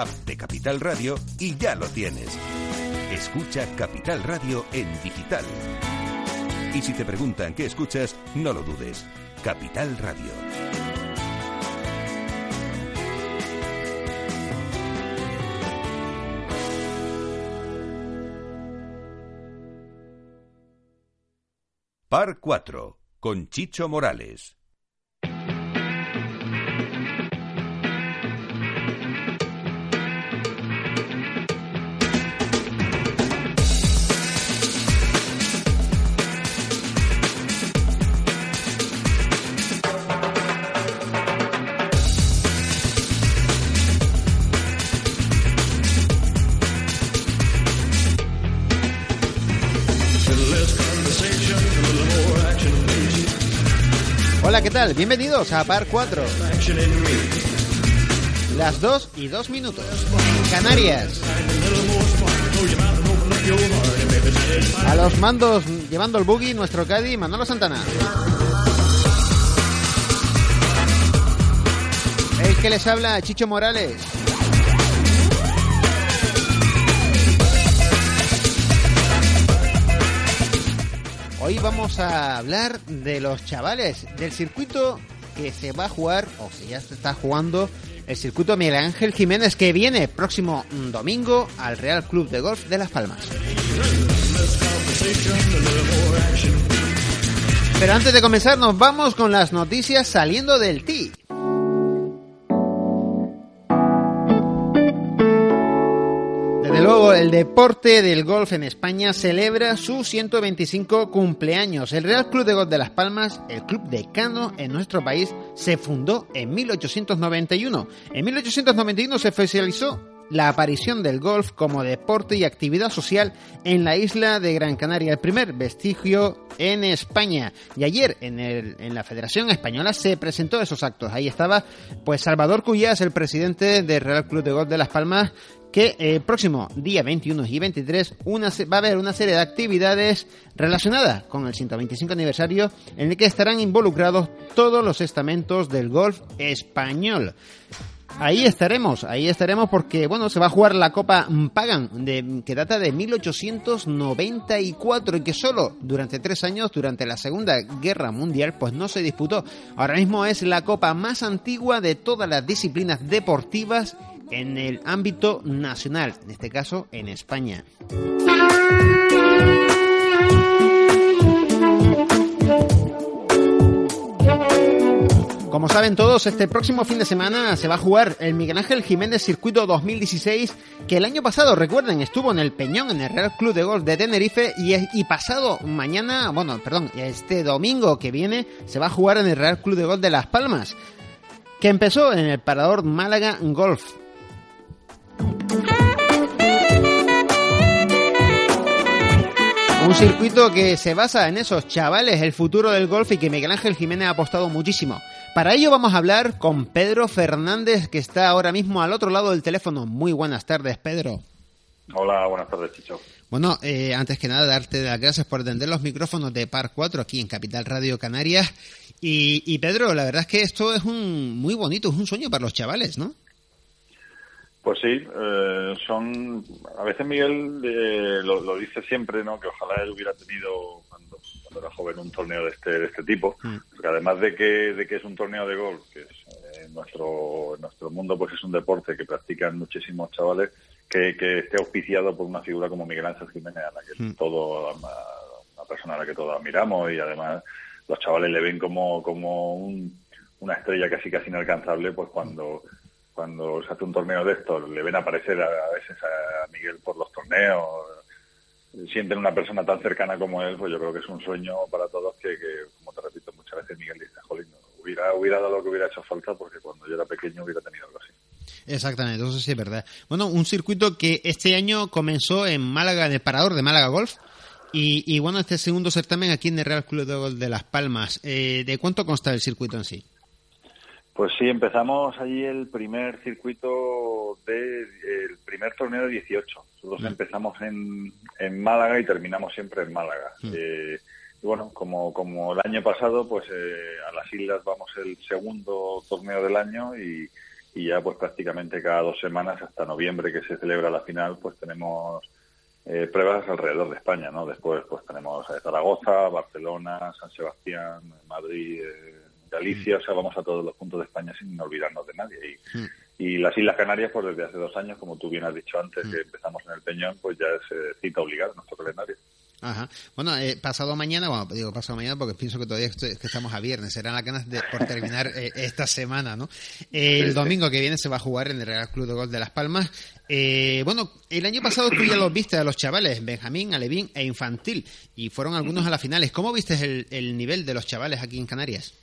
app de Capital Radio y ya lo tienes. Escucha Capital Radio en digital. Y si te preguntan qué escuchas, no lo dudes. Capital Radio. Par 4 con Chicho Morales. Hola, ¿qué tal? Bienvenidos a Par 4. Las 2 y 2 minutos. Canarias. A los mandos llevando el buggy nuestro Caddy Manolo Santana. El que les habla Chicho Morales. Hoy vamos a hablar de los chavales, del circuito que se va a jugar, o que ya se está jugando, el circuito Miguel Ángel Jiménez, que viene próximo domingo al Real Club de Golf de Las Palmas. Pero antes de comenzar, nos vamos con las noticias saliendo del TI. El deporte del golf en España celebra su 125 cumpleaños. El Real Club de Golf de Las Palmas, el club decano en nuestro país, se fundó en 1891. En 1891 se oficializó la aparición del golf como deporte y actividad social en la isla de Gran Canaria, el primer vestigio en España. Y ayer en, la Federación Española se presentó esos actos. Ahí estaba pues Salvador Cuyás, el presidente del Real Club de Golf de Las Palmas, que el eh, próximo día 21 y 23 una, va a haber una serie de actividades relacionadas con el 125 aniversario en el que estarán involucrados todos los estamentos del golf español. Ahí estaremos, ahí estaremos porque, bueno, se va a jugar la Copa Pagan, de, que data de 1894 y que solo durante tres años, durante la Segunda Guerra Mundial, pues no se disputó. Ahora mismo es la Copa más antigua de todas las disciplinas deportivas en el ámbito nacional, en este caso en España. Como saben todos, este próximo fin de semana se va a jugar el Miguel Ángel Jiménez Circuito 2016, que el año pasado, recuerden, estuvo en el Peñón, en el Real Club de Golf de Tenerife, y, pasado mañana, bueno, perdón, este domingo que viene, se va a jugar en el Real Club de Golf de Las Palmas, que empezó en el Parador Málaga Golf. Un circuito que se basa en esos chavales, el futuro del golf y que Miguel Ángel Jiménez ha apostado muchísimo. Para ello vamos a hablar con Pedro Fernández, que está ahora mismo al otro lado del teléfono. Muy buenas tardes, Pedro. Hola, buenas tardes, Chicho. Bueno, eh, antes que nada, darte las gracias por atender los micrófonos de Par 4 aquí en Capital Radio Canarias. Y, y Pedro, la verdad es que esto es un muy bonito, es un sueño para los chavales, ¿no? Pues sí, eh, son. A veces Miguel eh, lo, lo, dice siempre, ¿no? Que ojalá él hubiera tenido cuando, cuando era joven un torneo de este de este tipo, mm. porque además de que de que es un torneo de golf, que es, eh, en nuestro en nuestro mundo pues es un deporte que practican muchísimos chavales, que, que esté auspiciado por una figura como Miguel Ángel Jiménez, a la que mm. todo una persona a la que todos admiramos y además los chavales le ven como como un, una estrella casi casi inalcanzable, pues cuando cuando se hace un torneo de estos, le ven aparecer a, veces a Miguel por los torneos, sienten una persona tan cercana como él, pues yo creo que es un sueño para todos que, como te repito, muchas veces Miguel dice, jolín, hubiera, hubiera dado lo que hubiera hecho falta porque cuando yo era pequeño hubiera tenido algo así. Exactamente, eso sí es verdad. Bueno, un circuito que este año comenzó en Málaga, en el Parador de Málaga Golf, y, y bueno, este segundo certamen aquí en el Real Club de Golf de Las Palmas. Eh, ¿De cuánto consta el circuito en sí? Pues sí, empezamos allí el primer circuito de el primer torneo de 18. Nosotros empezamos en, en Málaga y terminamos siempre en Málaga. Eh, y bueno, como, como el año pasado, pues eh, a las islas vamos el segundo torneo del año y, y ya pues prácticamente cada dos semanas hasta noviembre que se celebra la final pues tenemos eh, pruebas alrededor de España, ¿no? Después pues tenemos Zaragoza, Barcelona, San Sebastián, Madrid, eh, Galicia, o sea, vamos a todos los puntos de España sin olvidarnos de nadie. Y, mm. y las Islas Canarias, pues desde hace dos años, como tú bien has dicho antes, mm. que empezamos en el Peñón, pues ya es eh, cita obligada en nuestro calendario. Ajá. Bueno, eh, pasado mañana, bueno, digo pasado mañana porque pienso que todavía que estamos a viernes, serán las ganas de, por terminar eh, esta semana, ¿no? el domingo que viene se va a jugar en el Real Club de Gol de Las Palmas. Eh, bueno, el año pasado tú ya los viste a los chavales, Benjamín, Alevín e Infantil, y fueron algunos a las finales. ¿Cómo viste el, el nivel de los chavales aquí en Canarias?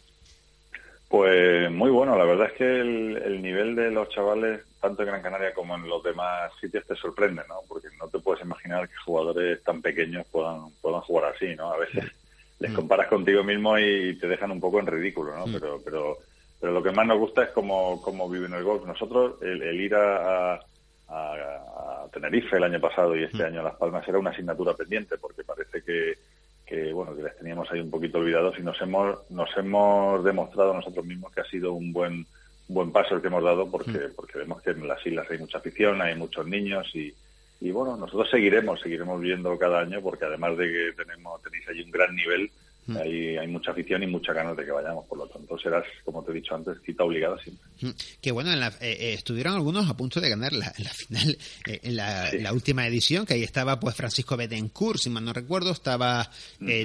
Pues muy bueno, la verdad es que el, nivel de los chavales, tanto en Gran Canaria como en los demás sitios, te sorprende, ¿no? Porque no te puedes imaginar que jugadores tan pequeños puedan, puedan jugar así, ¿no? A veces les comparas contigo mismo y te dejan un poco en ridículo, ¿no? Pero, pero, pero lo que más nos gusta es cómo, cómo viven el golf. Nosotros, el, ir a, a, a, Tenerife el año pasado y este año a Las Palmas era una asignatura pendiente, porque parece que que bueno que les teníamos ahí un poquito olvidados y nos hemos nos hemos demostrado nosotros mismos que ha sido un buen buen paso el que hemos dado porque mm. porque vemos que en las islas hay mucha afición hay muchos niños y, y bueno nosotros seguiremos seguiremos viendo cada año porque además de que tenemos tenéis allí un gran nivel Mm. Hay, mucha afición y mucha ganas de que vayamos, por lo tanto serás, como te he dicho antes, cita obligada siempre. Mm. Que bueno, eh, eh, estuvieron algunos a punto de ganar la, la final, eh, en la, última edición, que ahí estaba pues Francisco Betancourt, si mal no recuerdo, estaba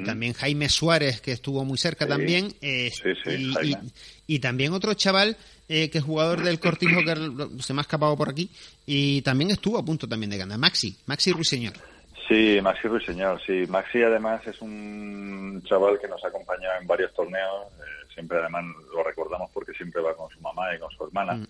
también Jaime Suárez, que estuvo muy cerca también, y, y, también otro chaval que es jugador del Cortijo, que se me ha escapado por aquí, y también estuvo a punto también de ganar, Maxi, Maxi Ruiseñor. Sí, Maxi Ruiseñor, sí. Maxi además es un chaval que nos ha acompañado en varios torneos. Eh, siempre además lo recordamos porque siempre va con su mamá y con su hermana. Mm.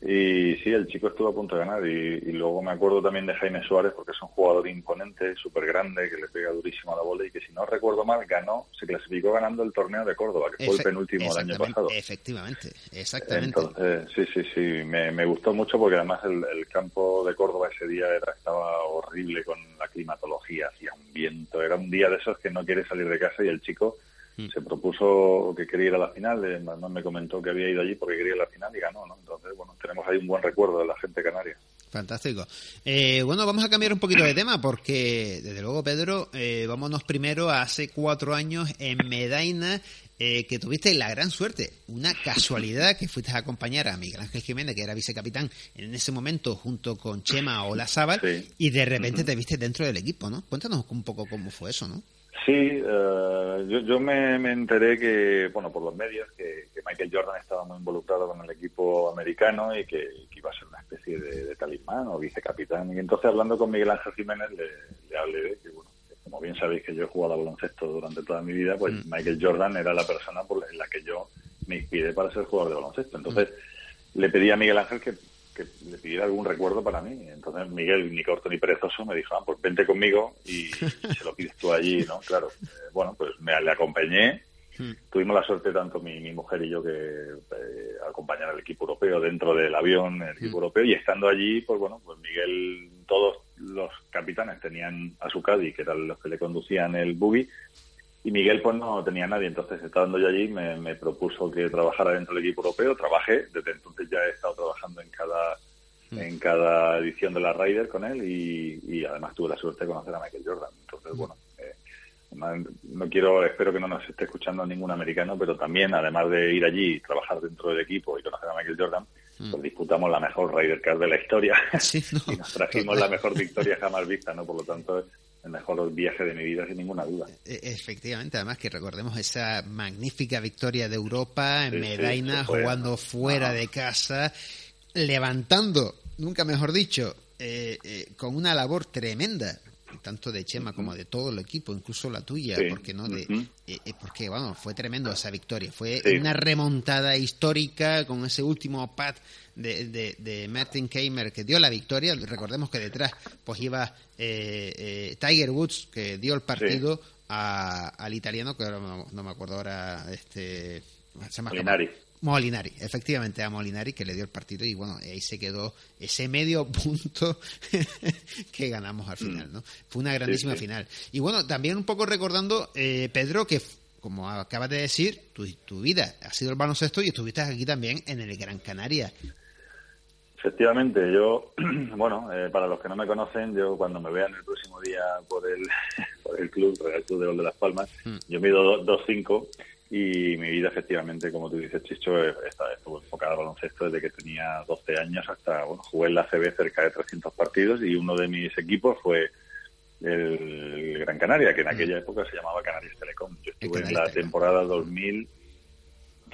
Y sí, el chico estuvo a punto de ganar. Y, luego me acuerdo también de Jaime Suárez, porque es un jugador imponente, súper grande, que le pega durísimo a la bola y que si no recuerdo mal, ganó, se clasificó ganando el torneo de Córdoba, que fue el penúltimo del año pasado. Efectivamente, exactamente. Entonces, sí, sí, sí, me, me gustó mucho porque además el, campo de Córdoba ese día era, estaba horrible con la climatología, hacía un viento, era un día de esos que no quiere salir de casa y el chico Mm. se propuso que quería ir a la final, además me comentó que había ido allí porque quería ir a la final y ganó, ¿no? Entonces, bueno, tenemos ahí un buen recuerdo de la gente canaria. Fantástico. Eh, bueno, vamos a cambiar un poquito de tema porque, desde luego, Pedro, eh, vámonos primero a hace cuatro años en Medaina, eh, que tuviste la gran suerte, una casualidad que fuiste a acompañar a Miguel Ángel Jiménez, que era vicecapitán en ese momento, junto con Chema Olazábal, y de repente te viste dentro del equipo, ¿no? Cuéntanos un poco cómo fue eso, ¿no? Sí, eh, yo, yo me, enteré que, bueno, por los medios, que, Michael Jordan estaba muy involucrado con el equipo americano y que, iba a ser una especie de, talismán o vicecapitán. Y entonces, hablando con Miguel Ángel Jiménez, le, hablé de que, bueno, como bien sabéis que yo he jugado a baloncesto durante toda mi vida, pues mm. Michael Jordan era la persona por la que yo me inspiré para ser jugador de baloncesto. Entonces, mm. le pedí a Miguel Ángel que que le pidiera algún recuerdo para mí. Entonces Miguel, ni corto ni perezoso, me dijo, ah, pues vente conmigo y, se lo pides tú allí, ¿no? Claro. Eh, bueno, pues me le acompañé. Hmm. Tuvimos la suerte, tanto mi, mi mujer y yo, que eh, acompañar al equipo europeo dentro del avión, el equipo hmm. europeo, y estando allí, pues bueno, pues Miguel, todos los capitanes tenían a su Caddy, que eran los que le conducían el buggy, y Miguel pues no tenía nadie, entonces estando yo allí me, propuso que trabajara dentro del equipo europeo, trabajé, desde entonces ya he estado trabajando en cada mm. en cada edición de la Ryder con él y, además tuve la suerte de conocer a Michael Jordan. Entonces, mm. bueno, eh, no quiero, espero que no nos esté escuchando ningún americano, pero también, además de ir allí y trabajar dentro del equipo y conocer a Michael Jordan, mm. pues disputamos la mejor Ryder Cup de la historia y nos trajimos la mejor victoria jamás vista, ¿no? Por lo tanto, el mejor viaje de mi vida sin ninguna duda. E, efectivamente, además que recordemos esa magnífica victoria de Europa en Medaina, jugando fuera de casa, levantando, nunca mejor dicho, eh, eh, con una labor tremenda tanto de Chema como de todo el equipo, incluso la tuya, porque no de eh, porque bueno, fue tremendo esa victoria, fue una remontada histórica con ese último pad de, de, Martin Keimer que dio la victoria. Recordemos que detrás pues iba eh, eh, Tiger Woods que dio el partido al italiano que no, me acuerdo ahora este se Molinari. Molinari, efectivamente a Molinari que le dio el partido y bueno, ahí se quedó ese medio punto que ganamos al final, ¿no? Fue una grandísima final. Y bueno, también un poco recordando, eh, Pedro, que como acabas de decir, tu, tu vida ha sido el baloncesto y estuviste aquí también en el Gran Canaria. Efectivamente, yo, bueno, eh, para los que no me conocen, yo cuando me vean el próximo día por el, por el club, por el Club de Gol de Las Palmas, mm. yo mido 2'5 y mi vida efectivamente, como tú dices, Chicho, está, estuvo enfocada al baloncesto desde que tenía 12 años hasta, bueno, jugué en la CB cerca de 300 partidos y uno de mis equipos fue el Gran Canaria, que en mm. aquella época se llamaba Canarias Telecom. Yo estuve en la temporada 2000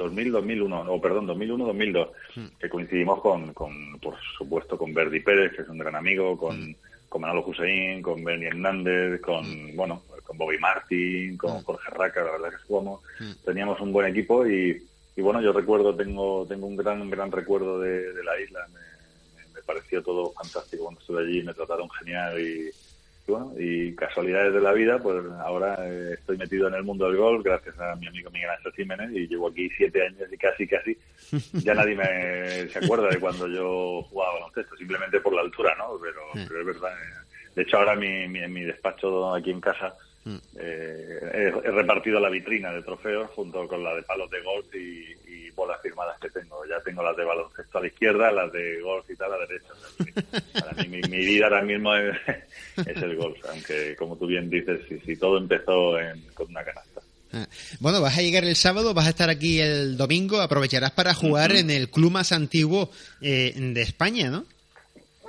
2000-2001, o perdón, 2001-2002, hmm. que coincidimos con, con, por supuesto, con Verdi Pérez, que es un gran amigo, con, hmm. con Manolo Hussein, con Benny Hernández, con, bueno, Bobby Martin, con Jorge Raca, la verdad que jugamos, teníamos un buen equipo y, y, bueno, yo recuerdo, tengo, tengo un gran, gran recuerdo de, de la isla, me, me, pareció todo fantástico cuando estuve allí, me trataron genial y y casualidades de la vida, pues ahora eh, estoy metido en el mundo del golf gracias a mi amigo Miguel Ángel Jiménez y llevo aquí siete años y casi, casi, ya nadie me, se acuerda de cuando yo jugaba baloncesto, simplemente por la altura, ¿no? Pero, pero es verdad. Eh. De hecho, ahora mi, en mi despacho aquí en casa mm. Eh, he, repartido la vitrina de trofeos junto con la de palos de golf y, bolas firmadas que tengo. Ya tengo las de baloncesto a la izquierda, las de golf y tal a la derecha. para mí, mi, vida ahora mismo es, el golf, aunque como tú bien dices, si, todo empezó con una canasta. Ah, bueno, vas a llegar el sábado, vas a estar aquí el domingo, aprovecharás para jugar en el club más antiguo eh, de España, ¿no?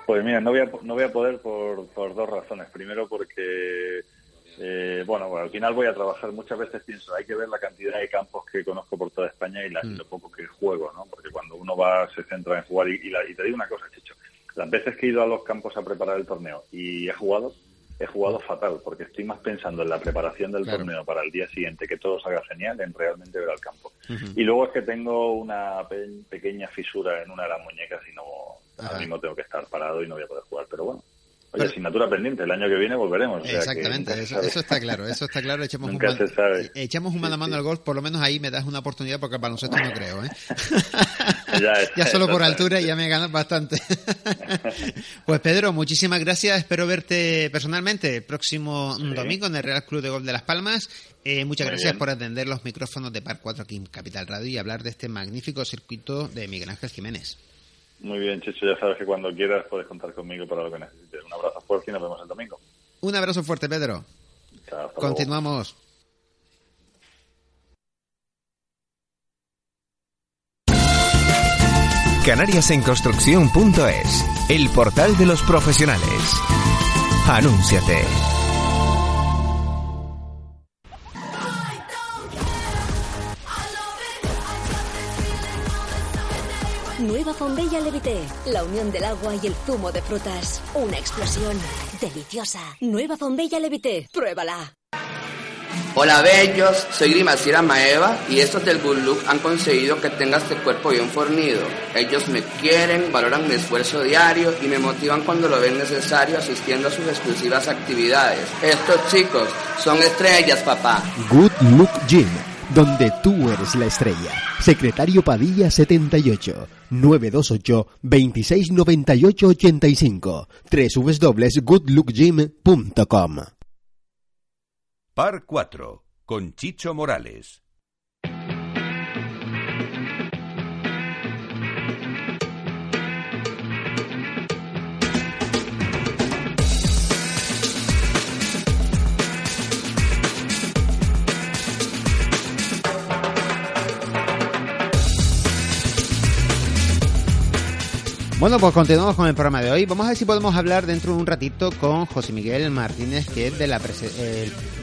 Pues mira, no voy a, no voy a poder por, por dos razones. Primero porque eh, bueno, al final voy a trabajar. Muchas veces pienso, hay que ver la cantidad de campos que conozco por toda España y, la, mm. lo poco que juego, ¿no? Porque cuando uno va, se centra en jugar. Y, y, te digo una cosa, Chicho. Las veces que he ido a los campos a preparar el torneo y he jugado, he jugado fatal, porque estoy más pensando en la preparación del torneo para el día siguiente, que todo salga genial, en realmente ver al campo. Y luego es que tengo una pequeña fisura en una de las muñecas y no, ahora mismo tengo que estar parado y no voy a poder jugar. Pero bueno, Oye, asignatura pendiente, el año que viene volveremos. Exactamente, eso, está claro, eso está claro. Echamos un, echamos un mano a mano al golf, por lo menos ahí me das una oportunidad porque el baloncesto no creo. ¿eh? ya, solo por altura ya me ganas bastante. pues Pedro, muchísimas gracias, espero verte personalmente el próximo domingo en el Real Club de Golf de Las Palmas. Eh, muchas gracias por atender los micrófonos de Par 4 aquí en Capital Radio y hablar de este magnífico circuito de Miguel Ángel Jiménez. Muy bien, Chicho, ya sabes que cuando quieras puedes contar conmigo para lo que necesites. Un abrazo fuerte y nos vemos el domingo. Un abrazo fuerte, Pedro. Chao, Continuamos. Canariasenconstrucción.es, el portal de los profesionales. Anúnciate. Nueva Fombella Levité. La unión del agua y el zumo de frutas. Una explosión deliciosa. Nueva Fombella Levité. Pruébala. Hola bellos, soy Grimacira Maeva y estos del Good Look han conseguido que tenga este cuerpo bien fornido. Ellos me quieren, valoran mi esfuerzo diario y me motivan cuando lo ven necesario asistiendo a sus exclusivas actividades. Estos chicos son estrellas, papá. Good Look Gym donde tú eres la estrella. Secretario Padilla 78 928 2698 85 www.goodlookgym.com Par 4 con Chicho Morales Bueno, pues continuamos con el programa de hoy. Vamos a ver si podemos hablar dentro de un ratito con José Miguel Martínez, que es de la,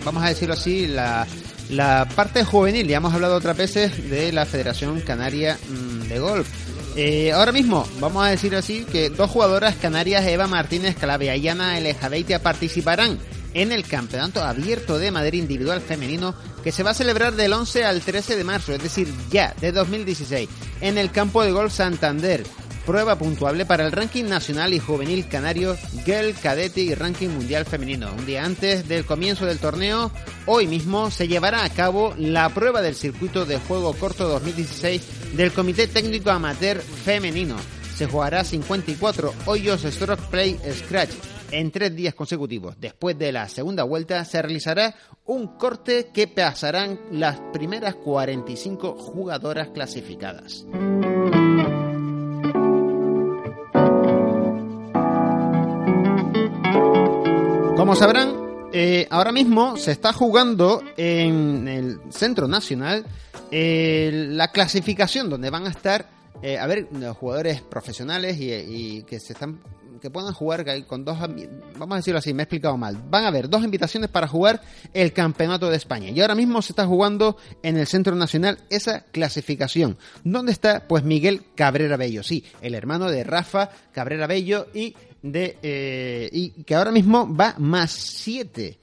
vamos a decirlo así, la, la parte juvenil. Ya hemos hablado otras veces de la Federación Canaria mm, de Golf. Eh, ahora mismo, vamos a decir así, que dos jugadoras canarias, Eva Martínez Calabria y Ana Elejadeitia, participarán en el Campeonato Abierto de Madrid Individual Femenino que se va a celebrar del 11 al 13 de marzo, es decir, ya de 2016, en el campo de golf Santander prueba puntuable para el ranking nacional y juvenil canario Girl Cadete y ranking mundial femenino. Un día antes del comienzo del torneo, hoy mismo se llevará a cabo la prueba del circuito de juego corto 2016 del Comité Técnico Amateur Femenino. Se jugará 54 hoyos Stroke Play Scratch en tres días consecutivos. Después de la segunda vuelta se realizará un corte que pasarán las primeras 45 jugadoras clasificadas. Como sabrán, eh, ahora mismo se está jugando en el Centro Nacional eh, la clasificación donde van a estar, eh, a ver, los jugadores profesionales y, y que se están que puedan jugar con dos, vamos a decirlo así, me he explicado mal. Van a haber dos invitaciones para jugar el Campeonato de España. Y ahora mismo se está jugando en el Centro Nacional esa clasificación. ¿Dónde está? Pues Miguel Cabrera Bello, sí, el hermano de Rafa Cabrera Bello y de eh, y que ahora mismo va más 7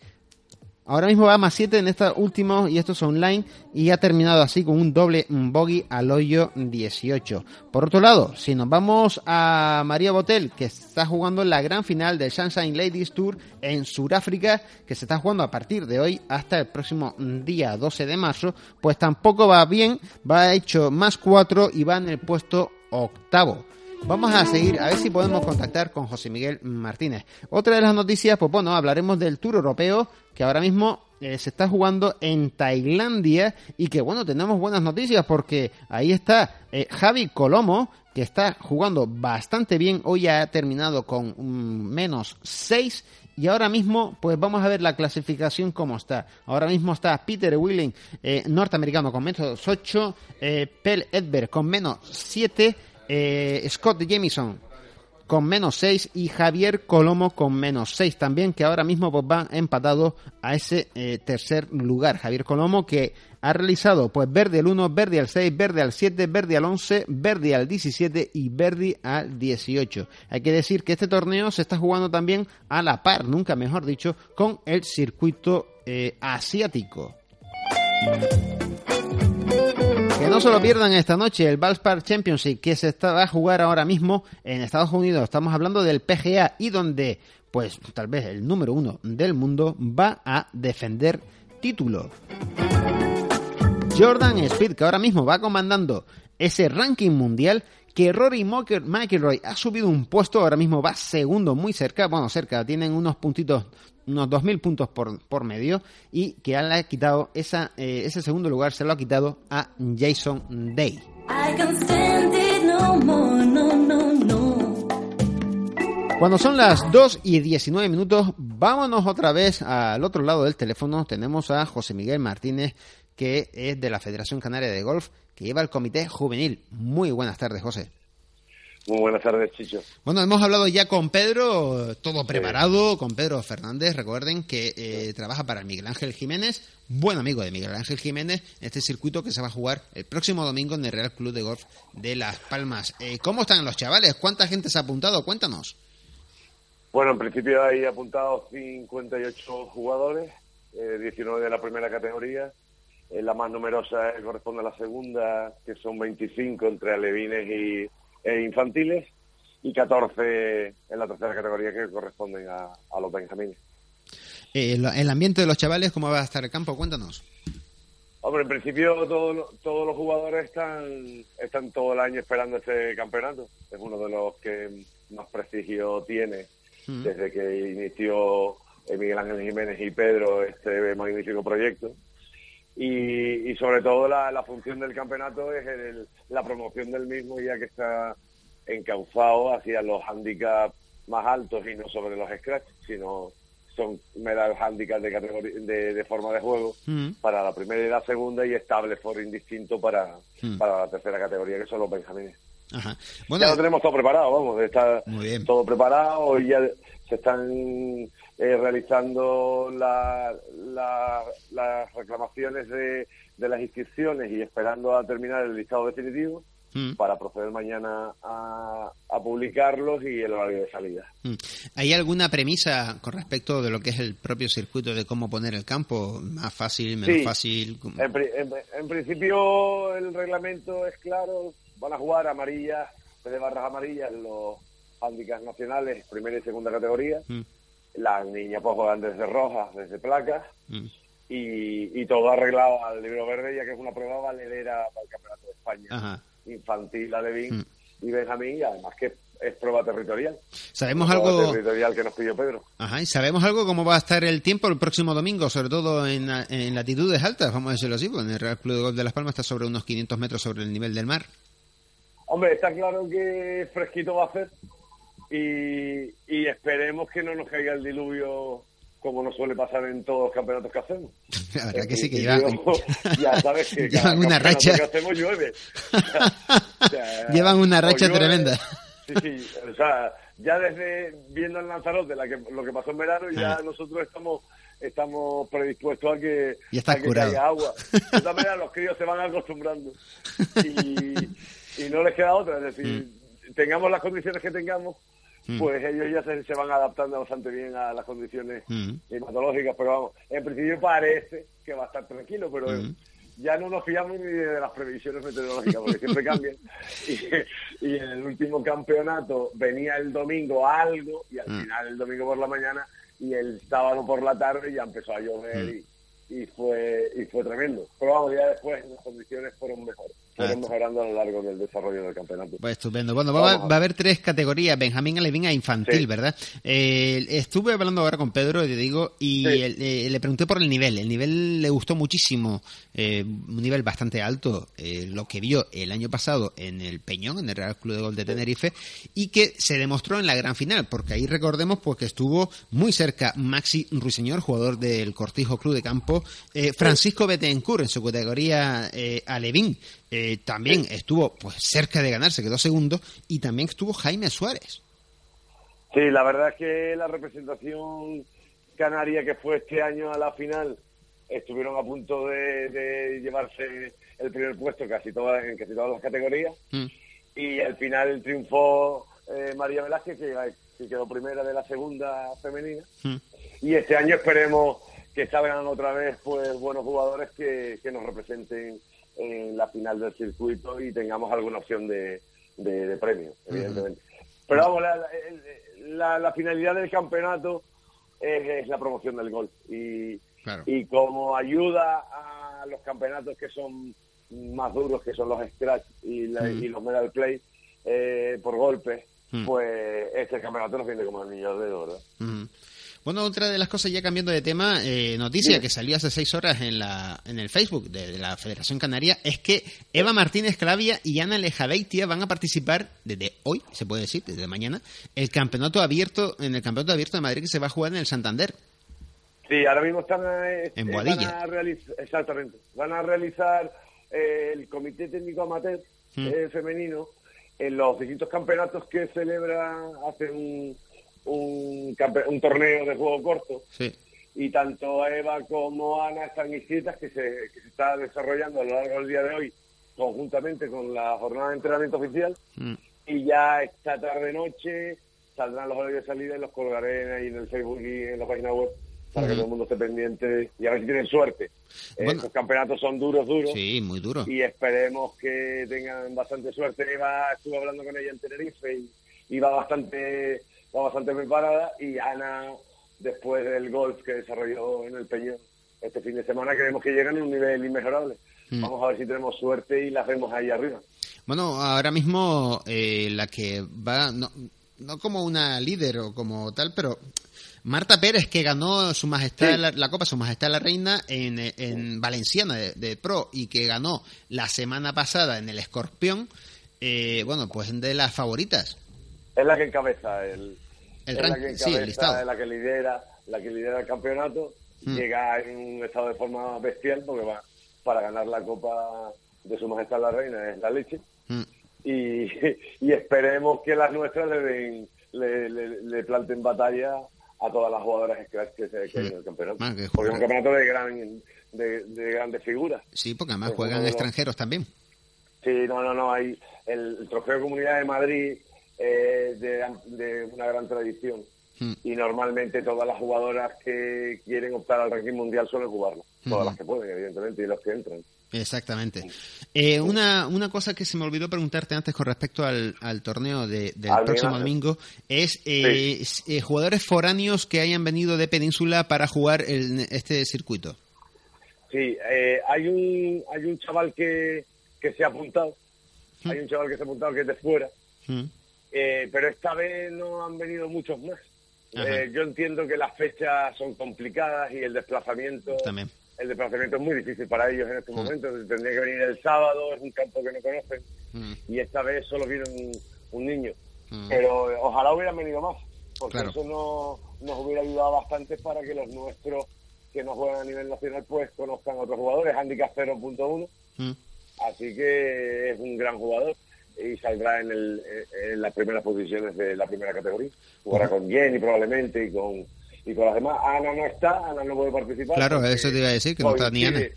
Ahora mismo va más 7 en esta última y esto es online y ha terminado así con un doble bogey al hoyo 18. Por otro lado, si nos vamos a María Botel, que está jugando la gran final del Sunshine Ladies Tour en Sudáfrica, que se está jugando a partir de hoy hasta el próximo día 12 de marzo, pues tampoco va bien, va hecho más 4 y va en el puesto octavo. Vamos a seguir, a ver si podemos contactar con José Miguel Martínez. Otra de las noticias, pues bueno, hablaremos del Tour Europeo, que ahora mismo eh, se está jugando en Tailandia y que bueno, tenemos buenas noticias porque ahí está eh, Javi Colomo, que está jugando bastante bien, hoy ha terminado con menos 6 y ahora mismo, pues vamos a ver la clasificación cómo está. Ahora mismo está Peter Willing, eh, norteamericano, con menos 8, eh, Pel Edberg con menos 7, eh, Scott Jamison con menos 6 y Javier Colomo con menos 6 también, que ahora mismo pues, van empatados a ese eh, tercer lugar. Javier Colomo que ha realizado pues verde al 1, verde al 6, verde al 7, verde al 11, verde al 17 y verde al 18. Hay que decir que este torneo se está jugando también a la par, nunca mejor dicho, con el circuito eh, asiático. Que no se lo pierdan esta noche el Valspar Championship que se está, a jugar ahora mismo en Estados Unidos. Estamos hablando del PGA y donde, pues tal vez el número uno del mundo va a defender título. Jordan Speed, que ahora mismo va comandando ese ranking mundial, que Rory McIlroy ha subido un puesto, ahora mismo va segundo muy cerca, bueno, cerca, tienen unos puntitos unos 2.000 puntos por, por medio y que le ha quitado esa, eh, ese segundo lugar, se lo ha quitado a Jason Day. Cuando son las 2 y 19 minutos, vámonos otra vez al otro lado del teléfono. Tenemos a José Miguel Martínez, que es de la Federación Canaria de Golf, que lleva el comité juvenil. Muy buenas tardes, José. Muy buenas tardes, Chicho. Bueno, hemos hablado ya con Pedro, todo preparado, con Pedro Fernández. Recuerden que eh, trabaja para Miguel Ángel Jiménez, buen amigo de Miguel Ángel Jiménez, en este circuito que se va a jugar el próximo domingo en el Real Club de Golf de Las Palmas. Eh, ¿Cómo están los chavales? ¿Cuánta gente se ha apuntado? Cuéntanos. Bueno, en principio hay apuntados 58 jugadores, 19 eh, de la primera categoría. La más numerosa corresponde a la segunda, que son 25 entre alevines y eh, infantiles y 14 en la tercera categoría que corresponden a, los benjamines. Eh, el, ambiente de los chavales, ¿cómo va a estar el campo? Cuéntanos. Hombre, en principio todos todos los jugadores están, están todo el año esperando este campeonato. Es uno de los que más prestigio tiene mm. desde que inició eh, Miguel Ángel Jiménez y Pedro este magnífico proyecto y, sobre todo la, función del campeonato es la promoción del mismo ya que está encauzado hacia los handicaps más altos y no sobre los scratch, sino son meras handicaps de, categoría, de, forma de juego mm. para la primera y la segunda y estable for indistinto para, mm. para la tercera categoría, que son los benjamines. ya lo tenemos todo preparado, vamos, está todo preparado y ya se están eh, realizando las reclamaciones de, las inscripciones y esperando a terminar el listado definitivo mm. para proceder mañana a, publicarlos y el horario de salida. Mm. ¿Hay alguna premisa con respecto de lo que es el propio circuito de cómo poner el campo? ¿Más fácil, menos fácil? En, principio el reglamento es claro, van a jugar amarillas, de barras amarillas los handicaps nacionales, primera y segunda categoría. Mm. Las niñas pues juegan desde rojas, desde placas. Mm. Y, todo arreglado al libro verde, ya que es una prueba valedera para el Campeonato de España infantil, Alevín mm. y Benjamín, y además que es prueba territorial. ¿Sabemos algo? territorial que nos pidió Pedro. Ajá, y sabemos algo cómo va a estar el tiempo el próximo domingo, sobre todo en, en latitudes altas, vamos a decirlo así, porque en el Real Club de Golf de Las Palmas está sobre unos 500 metros sobre el nivel del mar. Hombre, está claro que fresquito va a ser y, esperemos que no nos caiga el diluvio como nos suele pasar en todos los campeonatos que hacemos. La verdad que sí, que llevan, ya sabes que llevan una racha. que hacemos llueve. llevan una racha tremenda. Sí, sí, o sea, ya desde viendo el Lanzarote la que, lo que pasó en verano, ya ah. nosotros estamos estamos predispuestos a que, y a que haya agua. De todas maneras, los críos se van acostumbrando y, y no les queda otra. Es decir, mm. tengamos las condiciones que tengamos, mm. pues ellos ya se, van adaptando bastante bien a las condiciones mm. climatológicas. Pero vamos, en principio parece que va a estar tranquilo, pero ya no nos fiamos ni de las previsiones meteorológicas porque siempre cambian. Y, y, en el último campeonato venía el domingo algo y al final el domingo por la mañana y el sábado por la tarde ya empezó a llover y, y, fue y fue tremendo. Pero vamos, ya después las condiciones fueron mejores fueron mejorando a lo largo del desarrollo del campeonato. Pues estupendo. Bueno, va, a haber tres categorías, Benjamín Alevín a infantil, ¿verdad? Eh, estuve hablando ahora con Pedro, te digo, y eh, le pregunté por el nivel. El nivel le gustó muchísimo, eh, un nivel bastante alto, lo que vio el año pasado en el Peñón, en el Real Club de Gol de Tenerife, y que se demostró en la gran final, porque ahí recordemos pues que estuvo muy cerca Maxi Ruiseñor, jugador del Cortijo Club de Campo, Francisco Betancourt en su categoría Alevín, eh, también estuvo pues cerca de ganarse, quedó segundo, y también estuvo Jaime Suárez. Sí, la verdad es que la representación canaria que fue este año a la final estuvieron a punto de, llevarse el primer puesto casi todas, en casi todas las categorías. Mm. Y al final triunfó eh, María Velázquez, que, quedó primera de la segunda femenina. Mm. Y este año esperemos que salgan otra vez pues buenos jugadores que, que nos representen en la final del circuito y tengamos alguna opción de, de, premio, evidentemente. Pero vamos, la, la, finalidad del campeonato es, la promoción del golf y, y como ayuda a los campeonatos que son más duros, que son los scratch y, los medal play eh, por golpes, pues este campeonato nos viene como el niño de oro. Bueno, otra de las cosas, ya cambiando de tema, eh, noticia que salió hace seis horas en, la, en el Facebook de, la Federación Canaria, es que Eva Martínez Clavia y Ana Lejabeitia van a participar desde hoy, se puede decir, desde mañana, el campeonato abierto, en el campeonato abierto de Madrid que se va a jugar en el Santander. Sí, ahora mismo están eh, en Boadilla. Van a realizar, exactamente. Van a realizar eh, el Comité Técnico Amateur mm. femenino en los distintos campeonatos que celebra hace un un, un torneo de juego corto. Y tanto Eva como Ana están inscritas, que se, que se está desarrollando a lo largo del día de hoy, conjuntamente con la jornada de entrenamiento oficial. Mm. Y ya esta tarde-noche saldrán los horarios de salida y los colgaré ahí en el Facebook y en la página web para que todo el mundo esté pendiente y a ver si tienen suerte. Estos campeonatos son duros, duros. Sí, muy duros. Y esperemos que tengan bastante suerte. Eva, estuve hablando con ella en Tenerife y, y va bastante bastante preparada y Ana, después del golf que desarrolló en el Peñón este fin de semana, queremos que lleguen a un nivel inmejorable. Mm. Vamos a ver si tenemos suerte y las vemos ahí arriba. Bueno, ahora mismo eh, la que va, no, no como una líder o como tal, pero Marta Pérez, que ganó Su Majestad la, Copa Su Majestad la Reina en, en Valenciana de, Pro y que ganó la semana pasada en el Escorpión, eh, bueno, pues de las favoritas. Es la que encabeza el, el la que sí, el la que lidera, la que lidera el campeonato, hmm. llega en un estado de forma bestial porque va para ganar la Copa de Su Majestad la Reina es la leche. Hmm. Y, y, esperemos que las nuestras le, den, le, le, planten batalla a todas las jugadoras que, que hay en el hmm. campeonato. porque es un campeonato de, gran, de, grandes figuras. Sí, porque además juegan extranjeros también. Sí, no, no, no. Hay el, el Trofeo Comunidad de Madrid eh, de, una gran tradición. Hmm. Y normalmente todas las jugadoras que quieren optar al ranking mundial suelen jugarlo. Todas hmm. las que pueden, evidentemente, y los que entran. Exactamente. Eh, una, una cosa que se me olvidó preguntarte antes con respecto al, al torneo de, del próximo domingo es eh, eh, jugadores foráneos que hayan venido de Península para jugar en este circuito. Sí, hay un hay un chaval que, que se ha apuntado, hmm. hay un chaval que se ha apuntado que es de fuera, eh, pero esta vez no han venido muchos más. Eh, yo entiendo que las fechas son complicadas y el desplazamiento También. el desplazamiento es muy difícil para ellos en estos momento. Tendría que venir el sábado, es un campo que no conocen y esta vez solo vino un, niño. Pero ojalá hubieran venido más. porque eso no, nos hubiera ayudado bastante para que los nuestros que no juegan a nivel nacional pues conozcan a otros jugadores, handicap 0.1, mm. así que es un gran jugador y saldrá en, el, en las primeras posiciones de la primera categoría. Jugará con Jenny probablemente y con y con las demás. Ana no está, Ana no puede participar. Claro, eso te iba a decir, que no está ni Ana. Eh.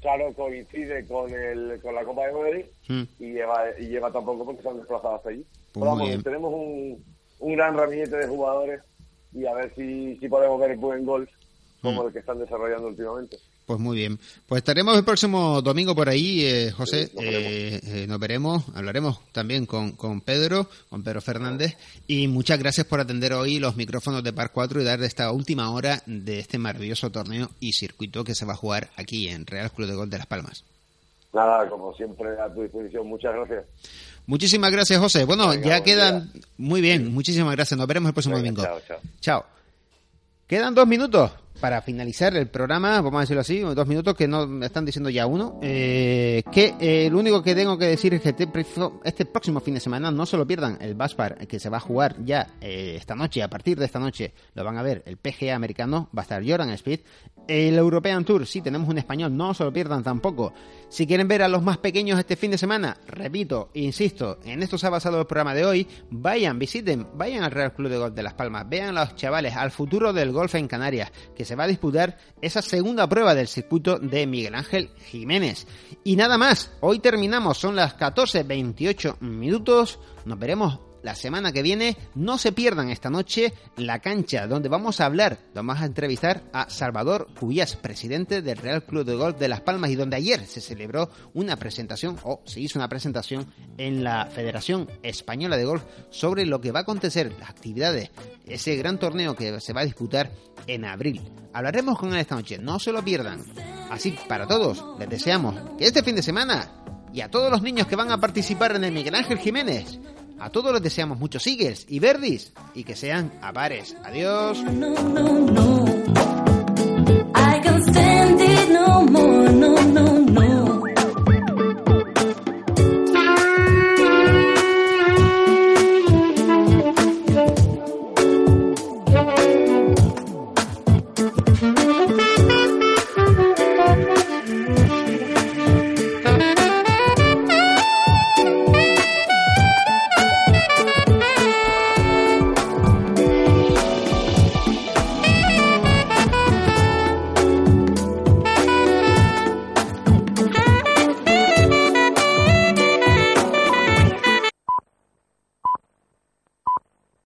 Claro, coincide con, el, con la Copa de Madrid mm. y, lleva, y lleva tampoco porque se han desplazado hasta allí. Pues vamos, tenemos un, un gran ramillete de jugadores y a ver si, si podemos ver el buen golf como mm. el que están desarrollando últimamente. Pues muy bien. Pues estaremos el próximo domingo por ahí, eh, José. Eh, eh, nos, veremos. hablaremos también con, con Pedro, con Pedro Fernández. Y muchas gracias por atender hoy los micrófonos de Par 4 y dar esta última hora de este maravilloso torneo y circuito que se va a jugar aquí en Real Club de Gol de Las Palmas. Nada, como siempre, a tu disposición. Muchas gracias. Muchísimas gracias, José. Bueno, ya quedan. Muy bien, muchísimas gracias. Nos veremos el próximo domingo. Chao, chao. Chao. Quedan dos minutos para finalizar el programa, vamos a decirlo así, dos minutos que no me están diciendo ya uno, eh, que eh, lo único que tengo que decir es que este, este, próximo fin de semana no se lo pierdan el Baspar que se va a jugar ya eh, esta noche, a partir de esta noche lo van a ver, el PGA americano, va a estar Jordan Speed, el European Tour, sí, tenemos un español, no se lo pierdan tampoco. Si quieren ver a los más pequeños este fin de semana, repito, insisto, en esto se ha basado el programa de hoy, vayan, visiten, vayan al Real Club de Golf de Las Palmas, vean a los chavales, al futuro del golf en Canarias, se va a disputar esa segunda prueba del circuito de Miguel Ángel Jiménez. Y nada más, hoy terminamos, son las 14.28 minutos, nos veremos la semana que viene. No se pierdan esta noche la cancha donde vamos a hablar, vamos a entrevistar a Salvador Cubías, presidente del Real Club de Golf de Las Palmas y donde ayer se celebró una presentación o se hizo una presentación en la Federación Española de Golf sobre lo que va a acontecer, las actividades, ese gran torneo que se va a disputar en abril. Hablaremos con él esta noche, no se lo pierdan. Así, para todos, les deseamos que este fin de semana y a todos los niños que van a participar en el Miguel Ángel Jiménez a todos les deseamos muchos Eagles y Verdis y que sean a. Adiós.